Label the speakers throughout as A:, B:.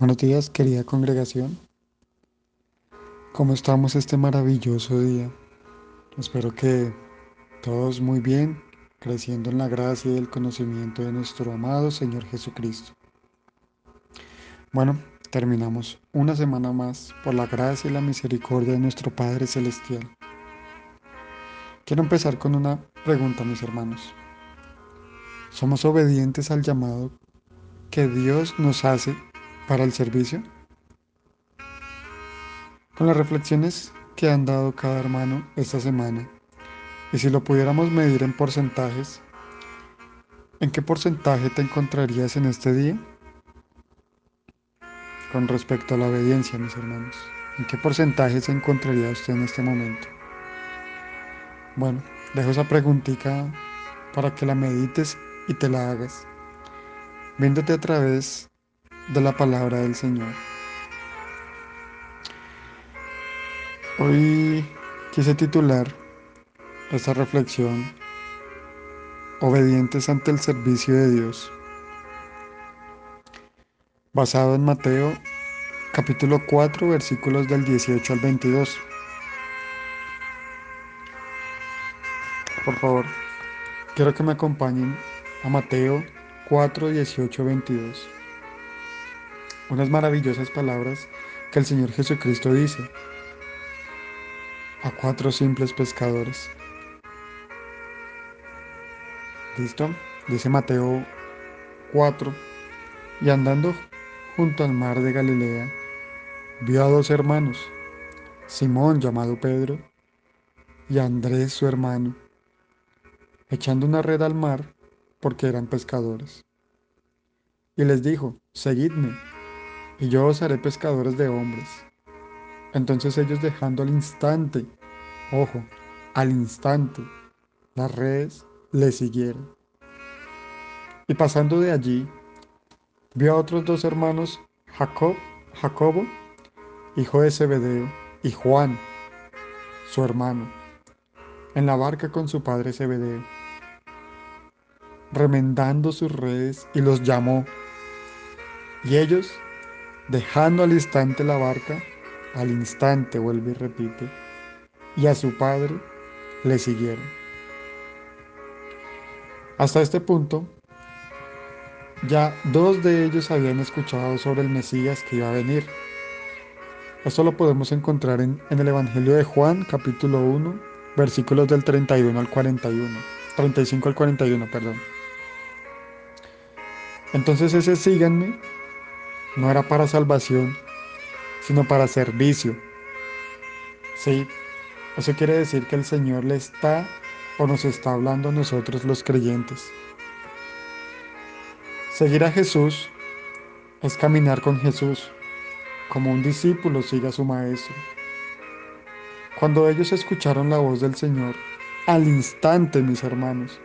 A: Buenos días, querida congregación. ¿Cómo estamos este maravilloso día? Espero que todos muy bien, creciendo en la gracia y el conocimiento de nuestro amado Señor Jesucristo. Bueno, terminamos una semana más por la gracia y la misericordia de nuestro Padre Celestial. Quiero empezar con una pregunta, mis hermanos. ¿Somos obedientes al llamado que Dios nos hace para el servicio? Con las reflexiones que han dado cada hermano esta semana, y si lo pudiéramos medir en porcentajes, ¿en qué porcentaje te encontrarías en este día? Con respecto a la obediencia, mis hermanos, ¿en qué porcentaje se encontraría usted en este momento? Bueno, dejo esa preguntita para que la medites y te la hagas, viéndote a través de la palabra del Señor. Hoy quise titular esta reflexión Obedientes ante el servicio de Dios, basado en Mateo capítulo 4 versículos del 18 al 22. Por favor, quiero que me acompañen a Mateo 4, 18, 22 unas maravillosas palabras que el Señor Jesucristo dice a cuatro simples pescadores. ¿Listo? Dice Mateo 4, y andando junto al mar de Galilea, vio a dos hermanos, Simón llamado Pedro y Andrés su hermano, echando una red al mar porque eran pescadores. Y les dijo, seguidme y yo os haré pescadores de hombres. Entonces ellos dejando al instante, ojo, al instante, las redes le siguieron. Y pasando de allí, vio a otros dos hermanos, Jacob, Jacobo, hijo de Zebedeo, y Juan, su hermano, en la barca con su padre Zebedeo, remendando sus redes, y los llamó. Y ellos, dejando al instante la barca, al instante vuelve y repite, y a su padre le siguieron. Hasta este punto, ya dos de ellos habían escuchado sobre el Mesías que iba a venir. Esto lo podemos encontrar en, en el Evangelio de Juan, capítulo 1, versículos del 31 al 41, 35 al 41, perdón. Entonces ese síganme no era para salvación, sino para servicio. Sí, eso quiere decir que el Señor le está o nos está hablando a nosotros los creyentes. Seguir a Jesús es caminar con Jesús, como un discípulo sigue a su maestro. Cuando ellos escucharon la voz del Señor, al instante, mis hermanos,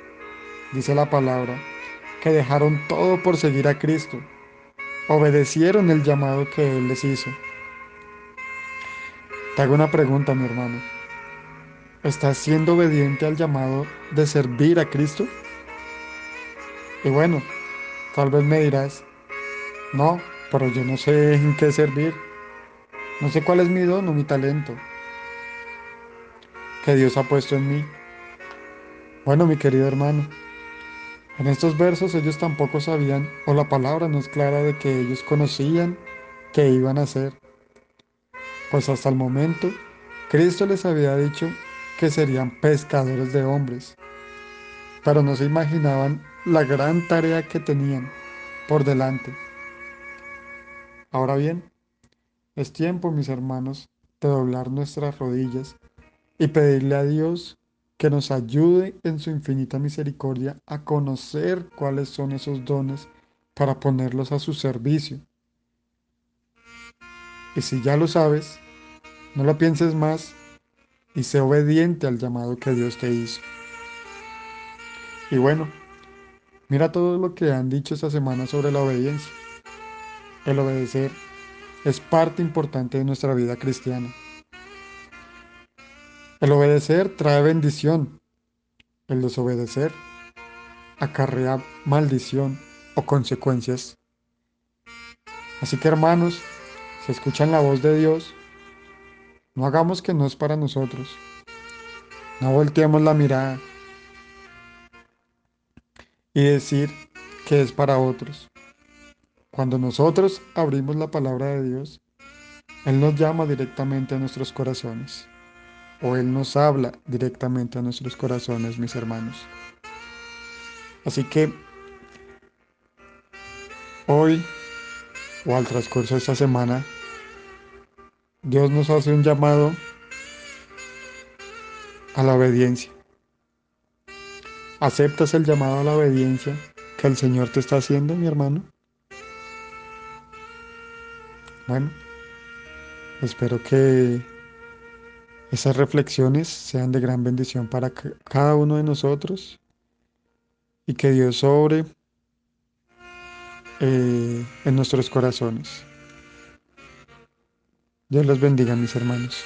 A: dice la palabra, que dejaron todo por seguir a Cristo obedecieron el llamado que Él les hizo. Te hago una pregunta, mi hermano. ¿Estás siendo obediente al llamado de servir a Cristo? Y bueno, tal vez me dirás, no, pero yo no sé en qué servir. No sé cuál es mi don o mi talento que Dios ha puesto en mí. Bueno, mi querido hermano, en estos versos ellos tampoco sabían, o la palabra no es clara de que ellos conocían que iban a ser. Pues hasta el momento, Cristo les había dicho que serían pescadores de hombres, pero no se imaginaban la gran tarea que tenían por delante. Ahora bien, es tiempo, mis hermanos, de doblar nuestras rodillas y pedirle a Dios que nos ayude en su infinita misericordia a conocer cuáles son esos dones para ponerlos a su servicio. Y si ya lo sabes, no lo pienses más y sé obediente al llamado que Dios te hizo. Y bueno, mira todo lo que han dicho esta semana sobre la obediencia. El obedecer es parte importante de nuestra vida cristiana. El obedecer trae bendición. El desobedecer acarrea maldición o consecuencias. Así que hermanos, si escuchan la voz de Dios, no hagamos que no es para nosotros. No volteemos la mirada y decir que es para otros. Cuando nosotros abrimos la palabra de Dios, Él nos llama directamente a nuestros corazones. O Él nos habla directamente a nuestros corazones, mis hermanos. Así que hoy o al transcurso de esta semana, Dios nos hace un llamado a la obediencia. ¿Aceptas el llamado a la obediencia que el Señor te está haciendo, mi hermano? Bueno, espero que esas reflexiones sean de gran bendición para cada uno de nosotros y que Dios sobre eh, en nuestros corazones. Dios los bendiga, mis hermanos.